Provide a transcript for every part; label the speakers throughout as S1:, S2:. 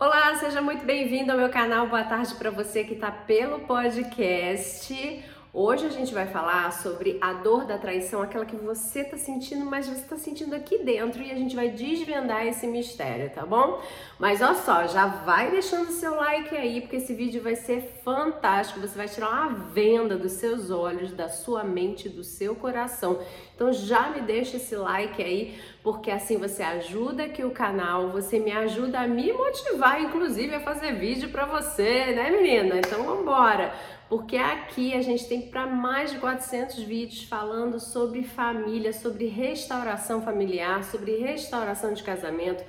S1: Olá, seja muito bem-vindo ao meu canal. Boa tarde para você que está pelo podcast. Hoje a gente vai falar sobre a dor da traição, aquela que você tá sentindo, mas você tá sentindo aqui dentro e a gente vai desvendar esse mistério, tá bom? Mas olha só, já vai deixando seu like aí, porque esse vídeo vai ser fantástico. Você vai tirar uma venda dos seus olhos, da sua mente, do seu coração. Então já me deixa esse like aí, porque assim você ajuda aqui o canal, você me ajuda a me motivar, inclusive, a fazer vídeo para você, né, menina? Então vambora! porque aqui a gente tem para mais de 400 vídeos falando sobre família, sobre restauração familiar, sobre restauração de casamento,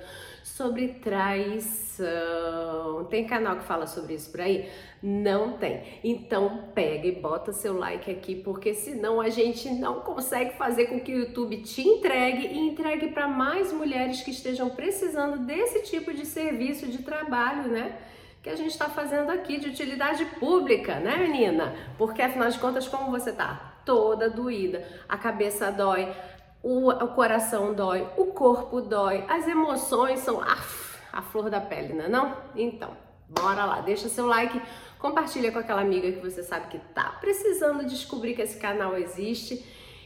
S1: sobre traição. Tem canal que fala sobre isso por aí? Não tem. Então pega e bota seu like aqui, porque senão a gente não consegue fazer com que o YouTube te entregue e entregue para mais mulheres que estejam precisando desse tipo de serviço de trabalho, né? que a gente está fazendo aqui de utilidade pública, né, menina? Porque afinal de contas, como você tá? Toda doída, a cabeça dói, o, o coração dói, o corpo dói, as emoções são a, a flor da pele, não é não? Então, bora lá, deixa seu like, compartilha com aquela amiga que você sabe que tá precisando descobrir que esse canal existe.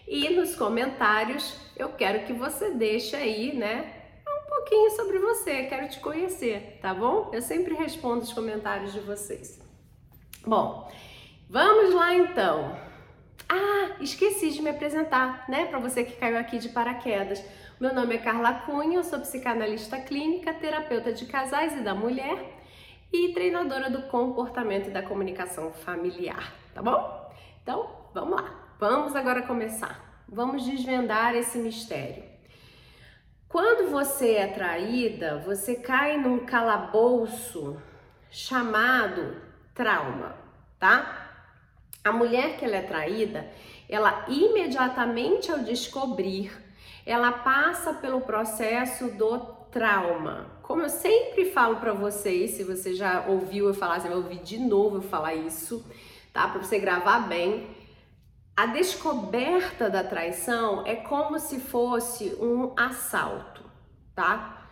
S1: E nos comentários eu quero que você deixe aí, né, pouquinho sobre você, quero te conhecer, tá bom? Eu sempre respondo os comentários de vocês. Bom, vamos lá então. Ah, esqueci de me apresentar, né? Para você que caiu aqui de paraquedas. Meu nome é Carla Cunha, eu sou psicanalista clínica, terapeuta de casais e da mulher e treinadora do comportamento e da comunicação familiar, tá bom? Então, vamos lá. Vamos agora começar. Vamos desvendar esse mistério. Quando você é traída, você cai num calabouço chamado trauma, tá? A mulher que ela é traída, ela imediatamente ao descobrir, ela passa pelo processo do trauma. Como eu sempre falo para vocês, se você já ouviu eu falar, você vai ouvir de novo eu falar isso, tá? Para você gravar bem. A descoberta da traição é como se fosse um assalto, tá?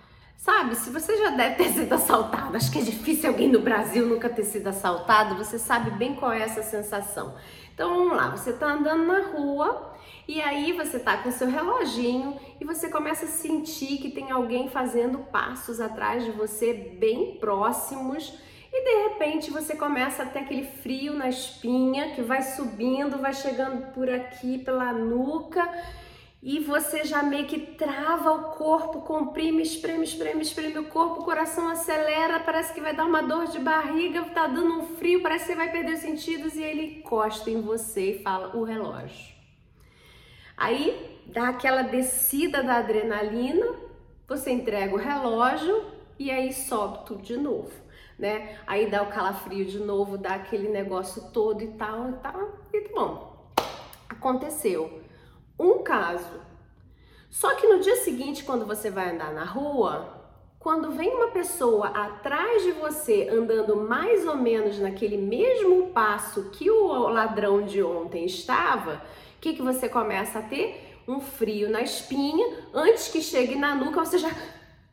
S1: Sabe, se você já deve ter sido assaltado, acho que é difícil alguém no Brasil nunca ter sido assaltado, você sabe bem qual é essa sensação. Então vamos lá, você tá andando na rua e aí você tá com seu reloginho e você começa a sentir que tem alguém fazendo passos atrás de você bem próximos e de repente você começa a ter aquele frio na espinha que vai subindo, vai chegando por aqui pela nuca e você já meio que trava o corpo, comprime, espreme, espreme, espreme o corpo, o coração acelera, parece que vai dar uma dor de barriga, tá dando um frio, parece que você vai perder os sentidos e ele encosta em você e fala o relógio. Aí dá aquela descida da adrenalina, você entrega o relógio e aí sobe tudo de novo né? Aí dá o calafrio de novo, dá aquele negócio todo e tal e tal. E bom, aconteceu um caso. Só que no dia seguinte, quando você vai andar na rua, quando vem uma pessoa atrás de você andando mais ou menos naquele mesmo passo que o ladrão de ontem estava, o que, que você começa a ter? Um frio na espinha, antes que chegue na nuca, você já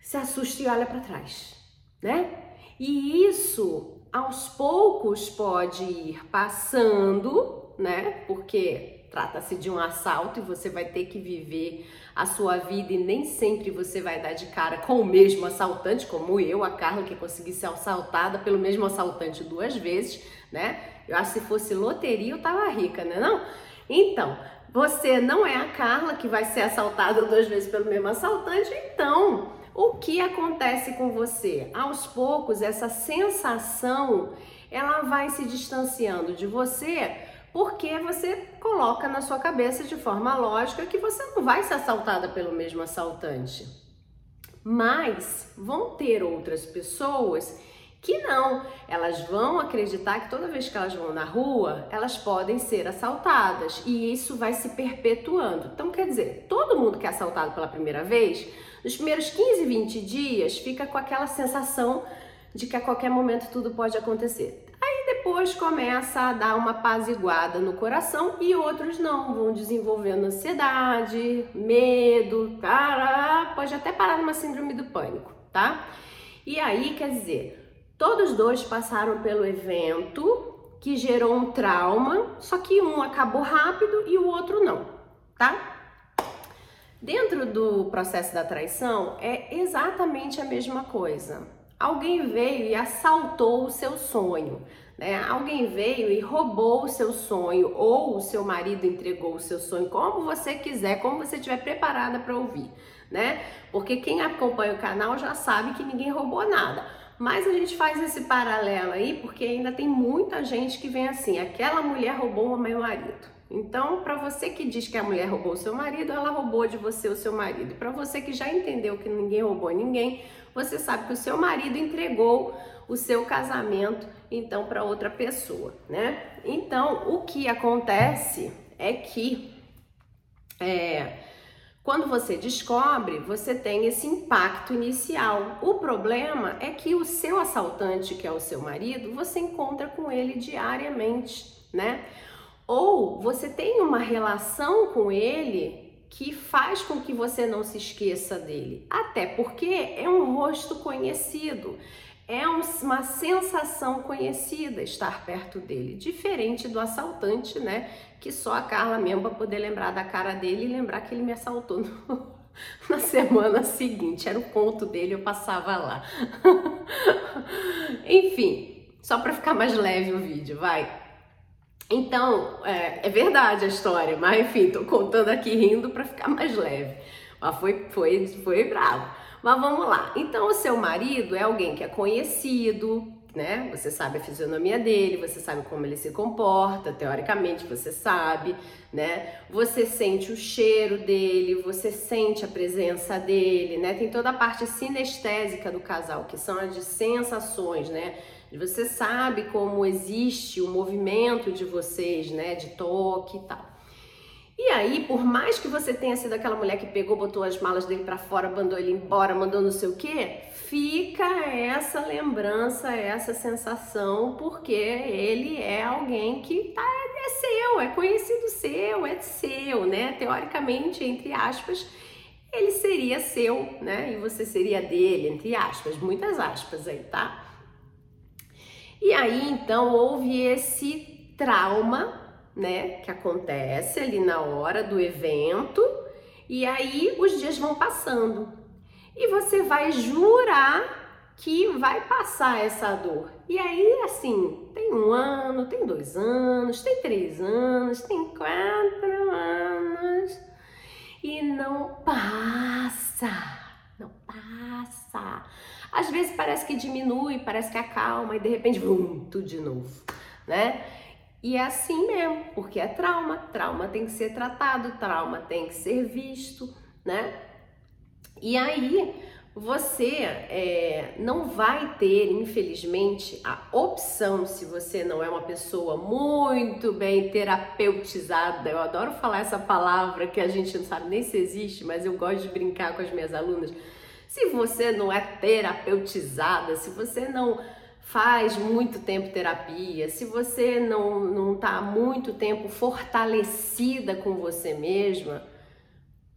S1: se assusta e olha para trás, né? E isso aos poucos pode ir passando, né? Porque trata-se de um assalto e você vai ter que viver a sua vida e nem sempre você vai dar de cara com o mesmo assaltante, como eu, a Carla, que consegui ser assaltada pelo mesmo assaltante duas vezes, né? Eu acho que se fosse loteria eu tava rica, né não? Então, você não é a Carla que vai ser assaltada duas vezes pelo mesmo assaltante, então o que acontece com você? Aos poucos, essa sensação ela vai se distanciando de você porque você coloca na sua cabeça de forma lógica que você não vai ser assaltada pelo mesmo assaltante. Mas vão ter outras pessoas que não, elas vão acreditar que toda vez que elas vão na rua, elas podem ser assaltadas e isso vai se perpetuando. Então, quer dizer, todo mundo que é assaltado pela primeira vez, nos primeiros 15, 20 dias, fica com aquela sensação de que a qualquer momento tudo pode acontecer. Depois começa a dar uma apaziguada no coração e outros não, vão desenvolvendo ansiedade, medo, pode até parar numa síndrome do pânico, tá? E aí, quer dizer, todos dois passaram pelo evento que gerou um trauma, só que um acabou rápido e o outro não, tá? Dentro do processo da traição é exatamente a mesma coisa. Alguém veio e assaltou o seu sonho, né? Alguém veio e roubou o seu sonho, ou o seu marido entregou o seu sonho, como você quiser, como você estiver preparada para ouvir, né? Porque quem acompanha o canal já sabe que ninguém roubou nada. Mas a gente faz esse paralelo aí porque ainda tem muita gente que vem assim: aquela mulher roubou o meu marido. Então, para você que diz que a mulher roubou o seu marido, ela roubou de você o seu marido. Para você que já entendeu que ninguém roubou ninguém, você sabe que o seu marido entregou o seu casamento então para outra pessoa, né? Então o que acontece é que é, quando você descobre, você tem esse impacto inicial. O problema é que o seu assaltante, que é o seu marido, você encontra com ele diariamente, né? Ou você tem uma relação com ele que faz com que você não se esqueça dele. Até porque é um rosto conhecido, é uma sensação conhecida estar perto dele, diferente do assaltante, né? Que só a Carla mesmo para poder lembrar da cara dele e lembrar que ele me assaltou no, na semana seguinte. Era o ponto dele, eu passava lá. Enfim, só para ficar mais leve o vídeo, vai. Então, é, é, verdade a história, mas enfim, tô contando aqui rindo para ficar mais leve. Mas foi, foi, foi bravo. Mas vamos lá. Então, o seu marido é alguém que é conhecido, né? Você sabe a fisionomia dele, você sabe como ele se comporta, teoricamente você sabe, né? Você sente o cheiro dele, você sente a presença dele, né? Tem toda a parte sinestésica do casal, que são as de sensações, né? Você sabe como existe o movimento de vocês, né? De toque e tal. E aí, por mais que você tenha sido aquela mulher que pegou, botou as malas dele para fora, mandou ele embora, mandou não sei o quê, fica essa lembrança, essa sensação, porque ele é alguém que tá, é seu, é conhecido seu, é seu, né? Teoricamente, entre aspas, ele seria seu, né? E você seria dele, entre aspas, muitas aspas aí, tá? E aí então houve esse trauma, né, que acontece ali na hora do evento, e aí os dias vão passando. E você vai jurar que vai passar essa dor. E aí, assim, tem um ano, tem dois anos, tem três anos, tem quatro anos e não passa, não passa. Às vezes parece que diminui, parece que acalma e de repente, vum, tudo de novo, né? E é assim mesmo, porque é trauma, trauma tem que ser tratado, trauma tem que ser visto, né? E aí você é, não vai ter, infelizmente, a opção, se você não é uma pessoa muito bem terapeutizada. Eu adoro falar essa palavra que a gente não sabe nem se existe, mas eu gosto de brincar com as minhas alunas se você não é terapeutizada, se você não faz muito tempo terapia, se você não não está muito tempo fortalecida com você mesma,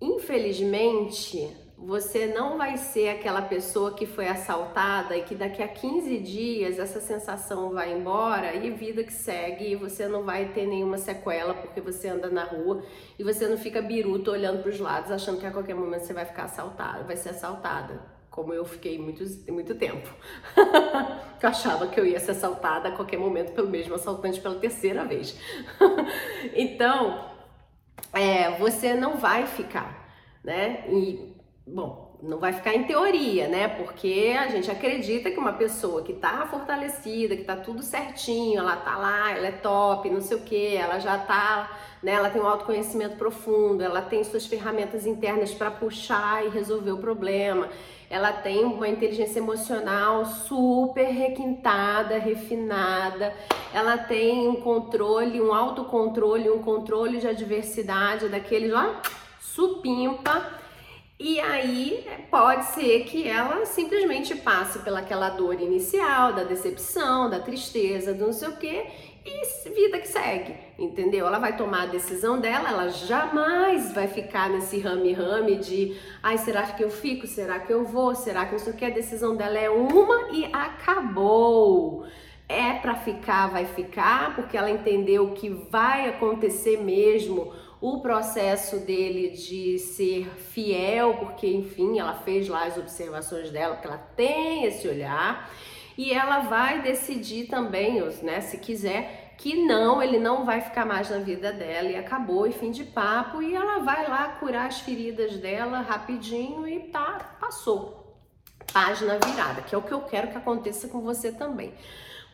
S1: infelizmente você não vai ser aquela pessoa que foi assaltada e que daqui a 15 dias essa sensação vai embora e vida que segue e você não vai ter nenhuma sequela porque você anda na rua e você não fica biruta olhando para os lados achando que a qualquer momento você vai ficar assaltada, vai ser assaltada. Como eu fiquei muito, muito tempo. eu achava que eu ia ser assaltada a qualquer momento pelo mesmo assaltante pela terceira vez. então, é, você não vai ficar, né? E Bom, não vai ficar em teoria, né? Porque a gente acredita que uma pessoa que tá fortalecida, que tá tudo certinho, ela tá lá, ela é top, não sei o que, ela já tá, né? Ela tem um autoconhecimento profundo, ela tem suas ferramentas internas para puxar e resolver o problema. Ela tem uma inteligência emocional super requintada, refinada. Ela tem um controle, um autocontrole, um controle de adversidade daqueles, ó, supimpa E aí pode ser que ela simplesmente passe pelaquela dor inicial, da decepção, da tristeza, do não sei o quê, e vida que segue, entendeu? Ela vai tomar a decisão dela, ela jamais vai ficar nesse rame-rame de ai, será que eu fico? Será que eu vou? Será que não sei o que? A decisão dela é uma e acabou. É para ficar, vai ficar, porque ela entendeu que vai acontecer mesmo o processo dele de ser fiel, porque enfim, ela fez lá as observações dela, porque ela tem esse olhar, e ela vai decidir também, né, se quiser, que não, ele não vai ficar mais na vida dela e acabou, e fim de papo, e ela vai lá curar as feridas dela rapidinho e tá, passou. Página virada, que é o que eu quero que aconteça com você também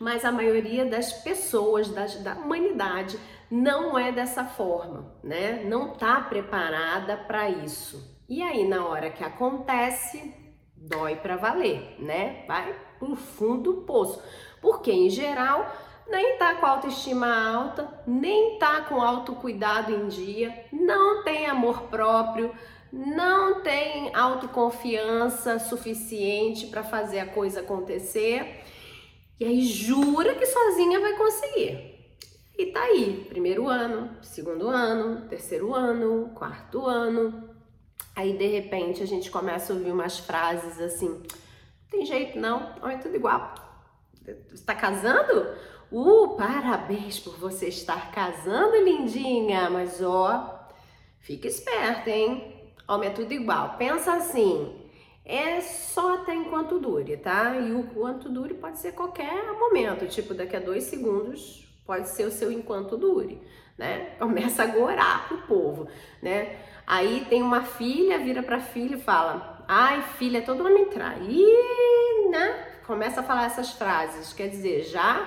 S1: mas a maioria das pessoas da, da humanidade não é dessa forma, né? Não tá preparada para isso. E aí na hora que acontece, dói para valer, né? Vai pro fundo do poço. Porque em geral nem tá com autoestima alta, nem tá com autocuidado em dia, não tem amor próprio, não tem autoconfiança suficiente para fazer a coisa acontecer e aí jura que sozinha vai conseguir. E tá aí, primeiro ano, segundo ano, terceiro ano, quarto ano. Aí de repente a gente começa a ouvir umas frases assim: tem jeito não, é tudo igual. Você tá casando? Uh, parabéns por você estar casando, lindinha. Mas ó, fica esperta, hein? Homem é tudo igual. Pensa assim: é só até enquanto dure, tá? E o quanto dure pode ser qualquer momento, tipo daqui a dois segundos pode ser o seu enquanto dure, né? Começa a gorar pro povo, né? Aí tem uma filha, vira pra filha e fala: Ai, filha, todo homem trai. E, né? Começa a falar essas frases, quer dizer, já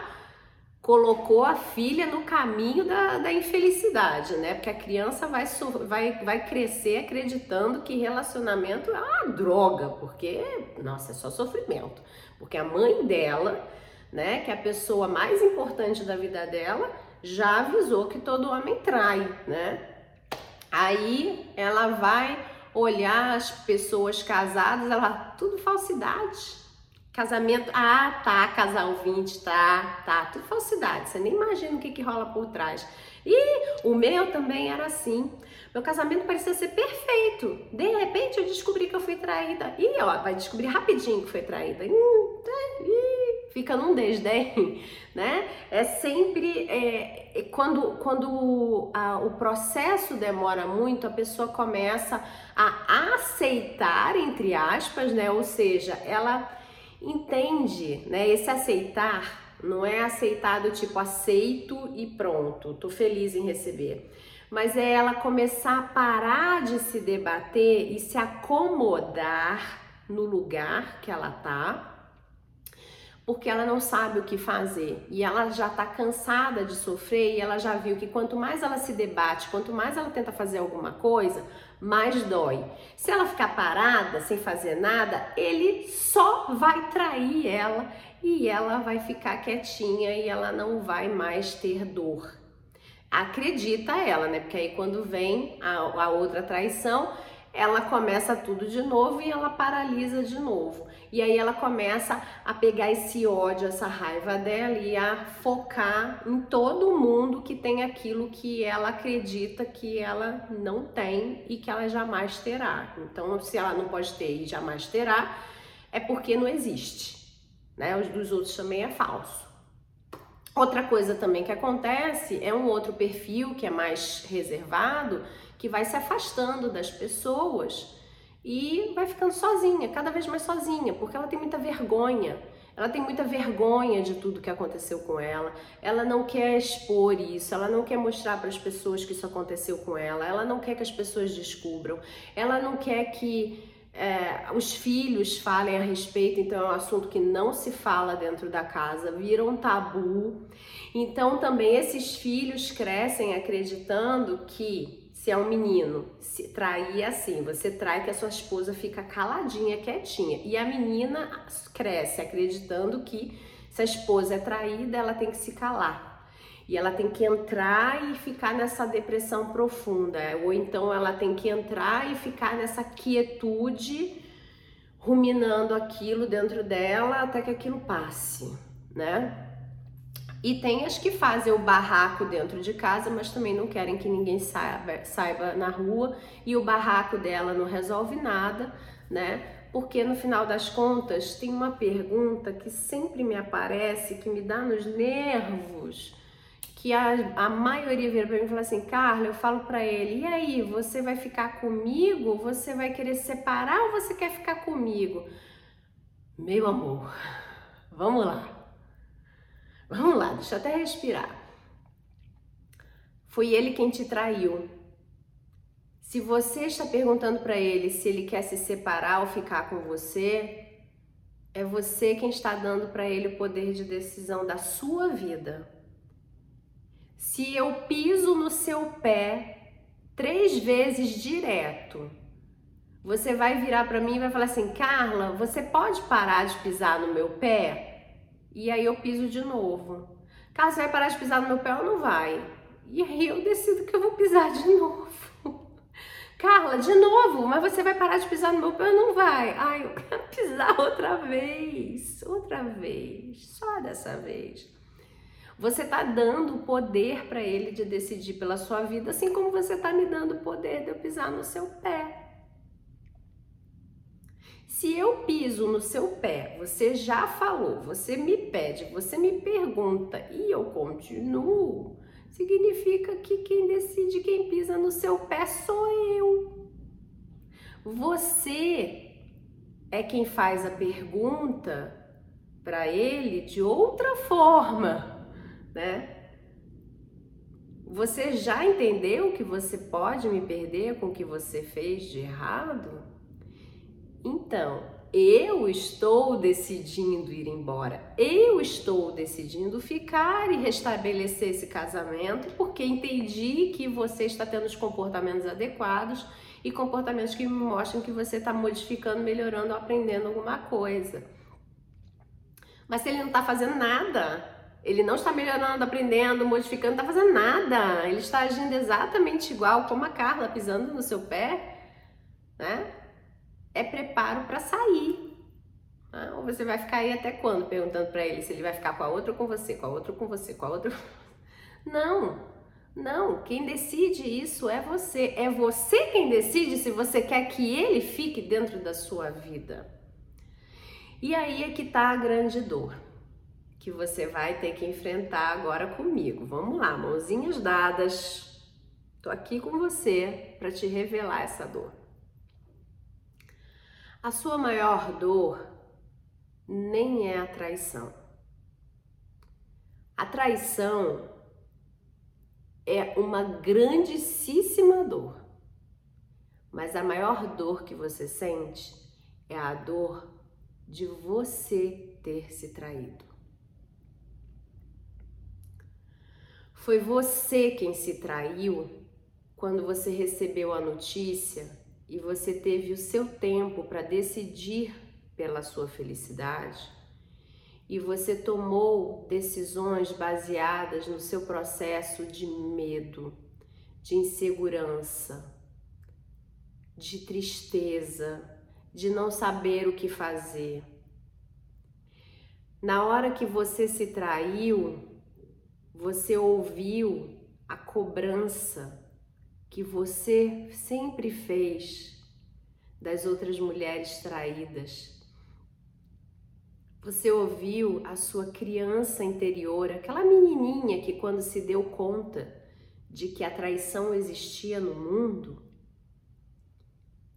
S1: colocou a filha no caminho da, da infelicidade, né? Porque a criança vai, vai, vai crescer acreditando que relacionamento é uma droga, porque, nossa, é só sofrimento. Porque a mãe dela, né, que é a pessoa mais importante da vida dela, já avisou que todo homem trai, né? Aí ela vai olhar as pessoas casadas, ela, tudo falsidade Casamento, ah, tá, casal 20, tá, tá, tudo falsidade, você nem imagina o que, que rola por trás. E o meu também era assim. Meu casamento parecia ser perfeito. De repente eu descobri que eu fui traída. E ó, vai descobrir rapidinho que foi traída. Hum, tá, fica num desdém, né? É sempre é, é, quando, quando a, o processo demora muito, a pessoa começa a aceitar, entre aspas, né? Ou seja, ela entende, né? Esse aceitar não é aceitar do tipo aceito e pronto, tô feliz em receber. Mas é ela começar a parar de se debater e se acomodar no lugar que ela tá, porque ela não sabe o que fazer e ela já está cansada de sofrer e ela já viu que quanto mais ela se debate, quanto mais ela tenta fazer alguma coisa, mais dói. Se ela ficar parada, sem fazer nada, ele só vai trair ela e ela vai ficar quietinha e ela não vai mais ter dor. Acredita ela, né? Porque aí quando vem a, a outra traição, ela começa tudo de novo e ela paralisa de novo. E aí ela começa a pegar esse ódio, essa raiva dela e a focar em todo mundo que tem aquilo que ela acredita que ela não tem e que ela jamais terá. Então, se ela não pode ter e jamais terá, é porque não existe. Né? Os dos outros também é falso. Outra coisa também que acontece é um outro perfil que é mais reservado, que vai se afastando das pessoas e vai ficando sozinha, cada vez mais sozinha, porque ela tem muita vergonha. Ela tem muita vergonha de tudo que aconteceu com ela. Ela não quer expor isso, ela não quer mostrar para as pessoas que isso aconteceu com ela. Ela não quer que as pessoas descubram. Ela não quer que é, os filhos falem a respeito, então é um assunto que não se fala dentro da casa, vira um tabu. Então também esses filhos crescem acreditando que se é um menino, se trair é assim, você trai que a sua esposa fica caladinha, quietinha. E a menina cresce acreditando que se a esposa é traída, ela tem que se calar. E ela tem que entrar e ficar nessa depressão profunda, ou então ela tem que entrar e ficar nessa quietude, ruminando aquilo dentro dela até que aquilo passe, né? E tem as que fazem o barraco dentro de casa, mas também não querem que ninguém saiba, saiba na rua, e o barraco dela não resolve nada, né? Porque no final das contas tem uma pergunta que sempre me aparece, que me dá nos nervos que a, a maioria vira para mim e fala assim, Carla, eu falo para ele, e aí, você vai ficar comigo? Você vai querer separar ou você quer ficar comigo? Meu amor, vamos lá. Vamos lá, deixa eu até respirar. Foi ele quem te traiu. Se você está perguntando para ele se ele quer se separar ou ficar com você, é você quem está dando para ele o poder de decisão da sua vida. Se eu piso no seu pé três vezes direto, você vai virar para mim e vai falar assim: Carla, você pode parar de pisar no meu pé? E aí eu piso de novo. Você vai parar de pisar no meu pé ou não vai? E aí eu decido que eu vou pisar de novo. Carla, de novo, mas você vai parar de pisar no meu pé ou não vai? Ai, eu quero pisar outra vez, outra vez, só dessa vez. Você está dando o poder para ele de decidir pela sua vida, assim como você está me dando o poder de eu pisar no seu pé. Se eu piso no seu pé, você já falou, você me pede, você me pergunta e eu continuo, significa que quem decide quem pisa no seu pé sou eu. Você é quem faz a pergunta para ele de outra forma né? Você já entendeu que você pode me perder com o que você fez de errado? Então, eu estou decidindo ir embora. Eu estou decidindo ficar e restabelecer esse casamento porque entendi que você está tendo os comportamentos adequados e comportamentos que mostram que você está modificando, melhorando, aprendendo alguma coisa. Mas se ele não está fazendo nada, ele não está melhorando, aprendendo, modificando, não está fazendo nada. Ele está agindo exatamente igual como a Carla pisando no seu pé, né? É preparo para sair. Né? Ou você vai ficar aí até quando perguntando para ele se ele vai ficar com a outra ou com você, com a outra ou com você, com a outra. Não, não. Quem decide isso é você. É você quem decide se você quer que ele fique dentro da sua vida. E aí é que está a grande dor que você vai ter que enfrentar agora comigo. Vamos lá, mãozinhas dadas. Tô aqui com você para te revelar essa dor. A sua maior dor nem é a traição. A traição é uma grandíssima dor. Mas a maior dor que você sente é a dor de você ter se traído. Foi você quem se traiu quando você recebeu a notícia e você teve o seu tempo para decidir pela sua felicidade e você tomou decisões baseadas no seu processo de medo, de insegurança, de tristeza, de não saber o que fazer. Na hora que você se traiu, você ouviu a cobrança que você sempre fez das outras mulheres traídas. Você ouviu a sua criança interior, aquela menininha que, quando se deu conta de que a traição existia no mundo,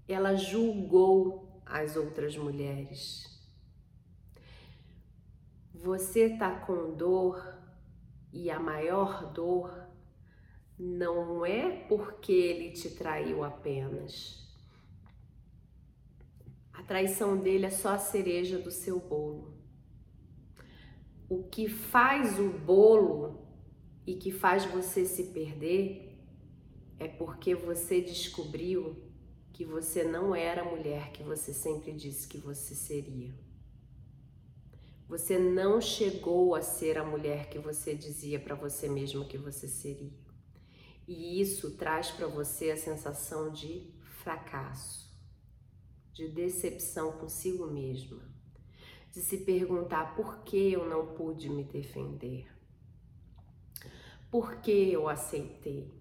S1: ela julgou as outras mulheres. Você tá com dor e a maior dor não é porque ele te traiu apenas. A traição dele é só a cereja do seu bolo. O que faz o bolo e que faz você se perder é porque você descobriu que você não era a mulher que você sempre disse que você seria. Você não chegou a ser a mulher que você dizia para você mesma que você seria. E isso traz para você a sensação de fracasso, de decepção consigo mesma, de se perguntar por que eu não pude me defender, por que eu aceitei,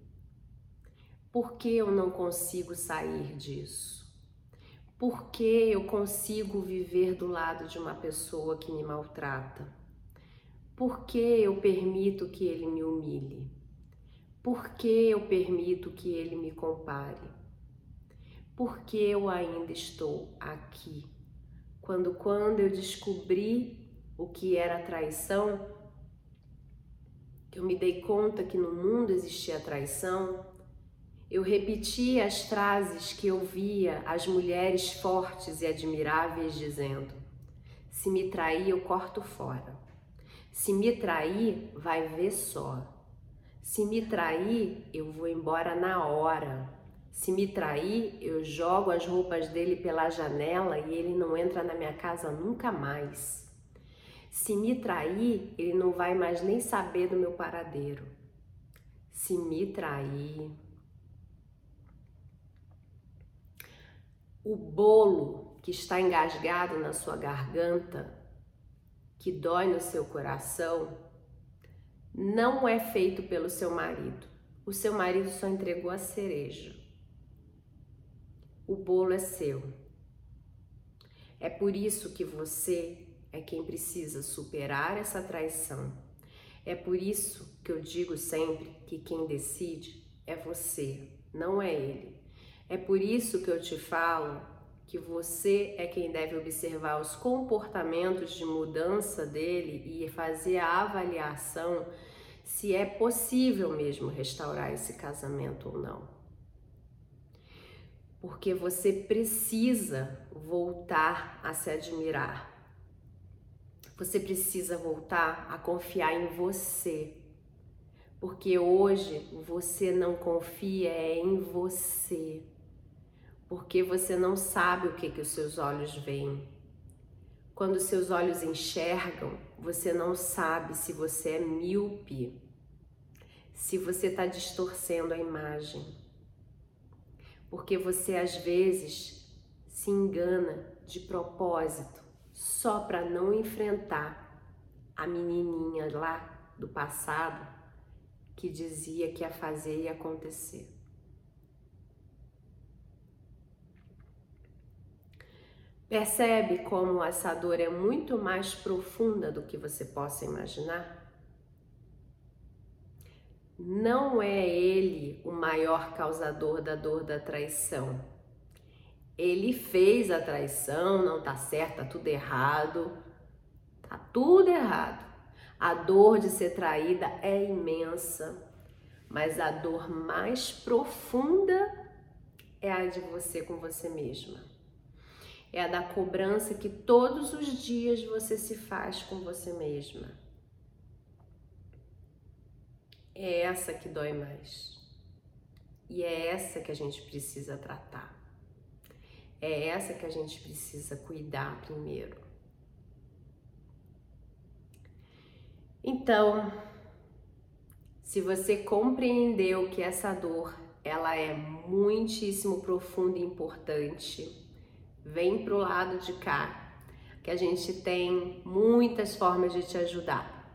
S1: por que eu não consigo sair disso. Por que eu consigo viver do lado de uma pessoa que me maltrata? Por que eu permito que ele me humilhe? Por que eu permito que ele me compare? Por que eu ainda estou aqui? Quando quando eu descobri o que era traição, eu me dei conta que no mundo existia traição, eu repetia as frases que eu via as mulheres fortes e admiráveis dizendo: Se me trair, eu corto fora. Se me trair, vai ver só. Se me trair, eu vou embora na hora. Se me trair, eu jogo as roupas dele pela janela e ele não entra na minha casa nunca mais. Se me trair, ele não vai mais nem saber do meu paradeiro. Se me trair, o bolo que está engasgado na sua garganta, que dói no seu coração, não é feito pelo seu marido. O seu marido só entregou a cereja. O bolo é seu. É por isso que você é quem precisa superar essa traição. É por isso que eu digo sempre que quem decide é você, não é ele. É por isso que eu te falo que você é quem deve observar os comportamentos de mudança dele e fazer a avaliação se é possível mesmo restaurar esse casamento ou não. Porque você precisa voltar a se admirar. Você precisa voltar a confiar em você. Porque hoje você não confia é em você porque você não sabe o que, que os seus olhos veem. Quando seus olhos enxergam, você não sabe se você é míope, se você está distorcendo a imagem. Porque você às vezes se engana de propósito só para não enfrentar a menininha lá do passado que dizia que ia fazer e acontecer. Percebe como essa dor é muito mais profunda do que você possa imaginar? Não é ele o maior causador da dor da traição. Ele fez a traição, não tá certo, tá tudo errado. Tá tudo errado. A dor de ser traída é imensa, mas a dor mais profunda é a de você com você mesma é a da cobrança que todos os dias você se faz com você mesma. É essa que dói mais. E é essa que a gente precisa tratar. É essa que a gente precisa cuidar primeiro. Então, se você compreendeu que essa dor ela é muitíssimo profunda e importante, vem pro lado de cá, que a gente tem muitas formas de te ajudar.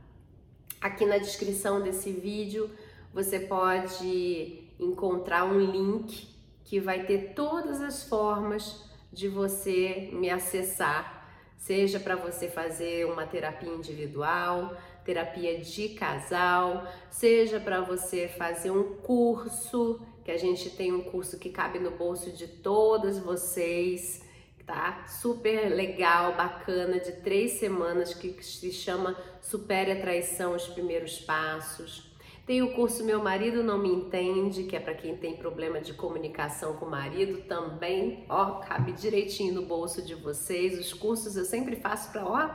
S1: Aqui na descrição desse vídeo você pode encontrar um link que vai ter todas as formas de você me acessar, seja para você fazer uma terapia individual, terapia de casal, seja para você fazer um curso, que a gente tem um curso que cabe no bolso de todas vocês tá? Super legal, bacana, de três semanas que se chama Supere a Traição, os Primeiros Passos. Tem o curso Meu Marido Não Me Entende, que é para quem tem problema de comunicação com o marido, também, ó, cabe direitinho no bolso de vocês. Os cursos eu sempre faço para, ó,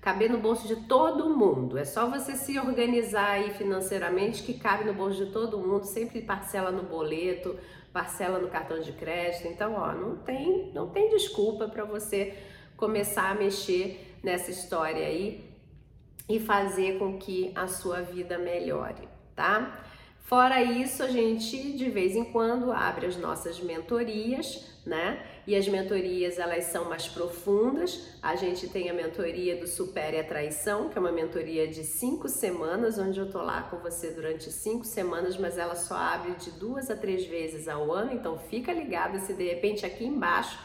S1: caber no bolso de todo mundo. É só você se organizar aí financeiramente que cabe no bolso de todo mundo, sempre parcela no boleto, parcela no cartão de crédito. Então, ó, não tem, não tem desculpa para você começar a mexer nessa história aí e fazer com que a sua vida melhore, tá? Fora isso, a gente de vez em quando abre as nossas mentorias, né? E as mentorias elas são mais profundas. A gente tem a mentoria do Supere a Traição, que é uma mentoria de cinco semanas, onde eu tô lá com você durante cinco semanas, mas ela só abre de duas a três vezes ao ano. Então fica ligada se de repente aqui embaixo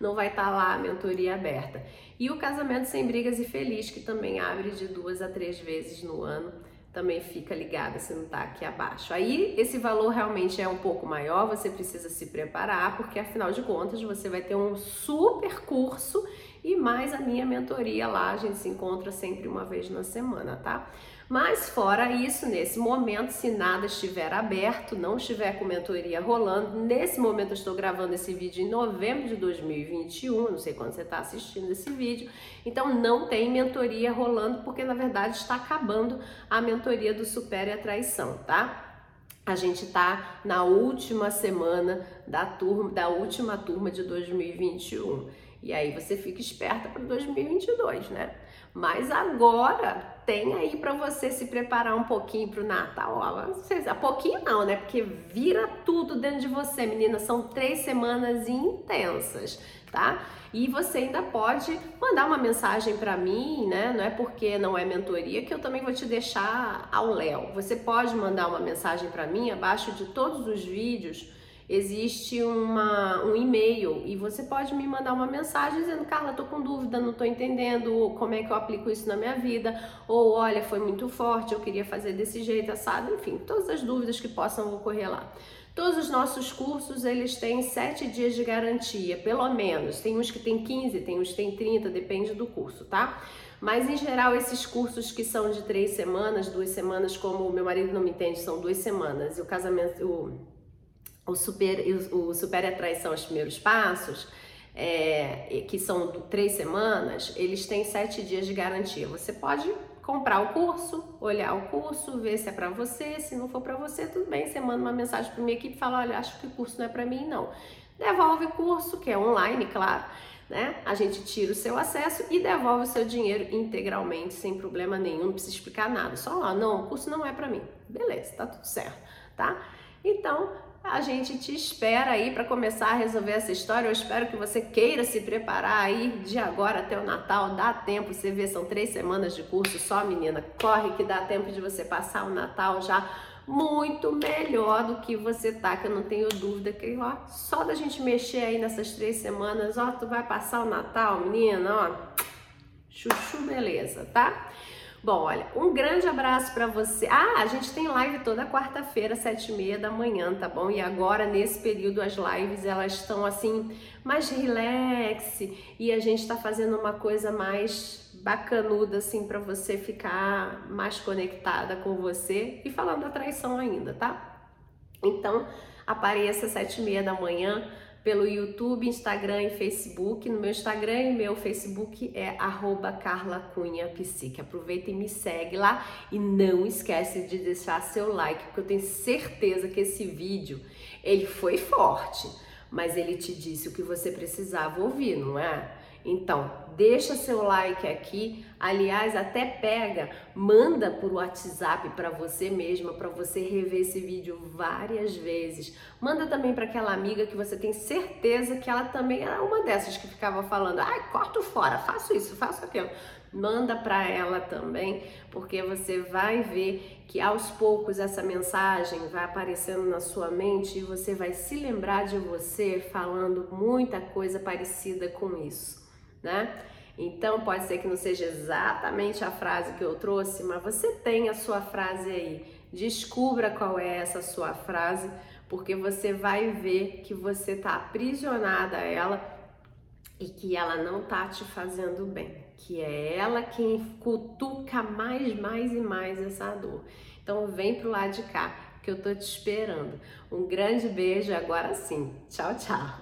S1: não vai estar tá lá a mentoria aberta. E o Casamento Sem Brigas e Feliz, que também abre de duas a três vezes no ano também fica ligada se não está aqui abaixo. Aí esse valor realmente é um pouco maior, você precisa se preparar, porque afinal de contas você vai ter um super curso e mais a minha mentoria lá, a gente se encontra sempre uma vez na semana, tá? Mas fora isso, nesse momento, se nada estiver aberto, não estiver com mentoria rolando, nesse momento eu estou gravando esse vídeo em novembro de 2021, não sei quando você está assistindo esse vídeo, então não tem mentoria rolando, porque na verdade está acabando a mentoria do Supere a Traição, tá? A gente tá na última semana da turma, da última turma de 2021. E aí você fica esperta para 2022, né? Mas agora tem aí para você se preparar um pouquinho para o Natal. Ó, a pouquinho não, né? Porque vira tudo dentro de você, menina. São três semanas intensas, tá? E você ainda pode mandar uma mensagem para mim, né? Não é porque não é mentoria que eu também vou te deixar ao léu. Você pode mandar uma mensagem para mim abaixo de todos os vídeos existe uma, um e-mail e você pode me mandar uma mensagem dizendo, Carla, tô com dúvida, não tô entendendo como é que eu aplico isso na minha vida, ou olha, foi muito forte, eu queria fazer desse jeito, assado, enfim, todas as dúvidas que possam ocorrer lá. Todos os nossos cursos, eles têm sete dias de garantia, pelo menos. Tem uns que tem 15, tem uns que tem 30, depende do curso, tá? Mas em geral, esses cursos que são de três semanas, duas semanas, como o meu marido não me entende, são duas semanas, e o casamento, o o super, o super atraição, os primeiros passos, é, que são três semanas, eles têm sete dias de garantia. Você pode comprar o curso, olhar o curso, ver se é para você. Se não for para você, tudo bem. Você manda uma mensagem para minha equipe e fala: olha, acho que o curso não é para mim, não. Devolve o curso, que é online, claro. Né? A gente tira o seu acesso e devolve o seu dinheiro integralmente, sem problema nenhum, não precisa explicar nada. Só lá, não, o curso não é para mim. Beleza, tá tudo certo, tá? Então, a gente te espera aí para começar a resolver essa história. Eu espero que você queira se preparar aí de agora até o Natal. Dá tempo, você vê, são três semanas de curso só, menina. Corre que dá tempo de você passar o Natal já muito melhor do que você tá, que eu não tenho dúvida que ó, só da gente mexer aí nessas três semanas, ó, tu vai passar o Natal, menina, ó, chuchu beleza, tá? Bom, olha, um grande abraço para você. Ah, a gente tem live toda quarta-feira, sete e meia da manhã, tá bom? E agora, nesse período, as lives, elas estão assim, mais relax e a gente tá fazendo uma coisa mais bacanuda, assim, para você ficar mais conectada com você e falando da traição ainda, tá? Então, apareça sete e meia da manhã pelo YouTube, Instagram e Facebook. No meu Instagram e meu Facebook é @carlacunhapsique. Aproveita e me segue lá e não esquece de deixar seu like, porque eu tenho certeza que esse vídeo ele foi forte, mas ele te disse o que você precisava ouvir, não é? Então, deixa seu like aqui. Aliás, até pega, manda por WhatsApp para você mesma, para você rever esse vídeo várias vezes. Manda também para aquela amiga que você tem certeza que ela também era uma dessas que ficava falando: "Ai, corto fora, faço isso, faço aquilo". Manda para ela também, porque você vai ver que aos poucos essa mensagem vai aparecendo na sua mente e você vai se lembrar de você falando muita coisa parecida com isso né? Então pode ser que não seja exatamente a frase que eu trouxe, mas você tem a sua frase aí. Descubra qual é essa sua frase, porque você vai ver que você está aprisionada a ela e que ela não tá te fazendo bem, que é ela quem cutuca mais, mais e mais essa dor. Então vem pro lado de cá, que eu tô te esperando. Um grande beijo agora sim. Tchau, tchau.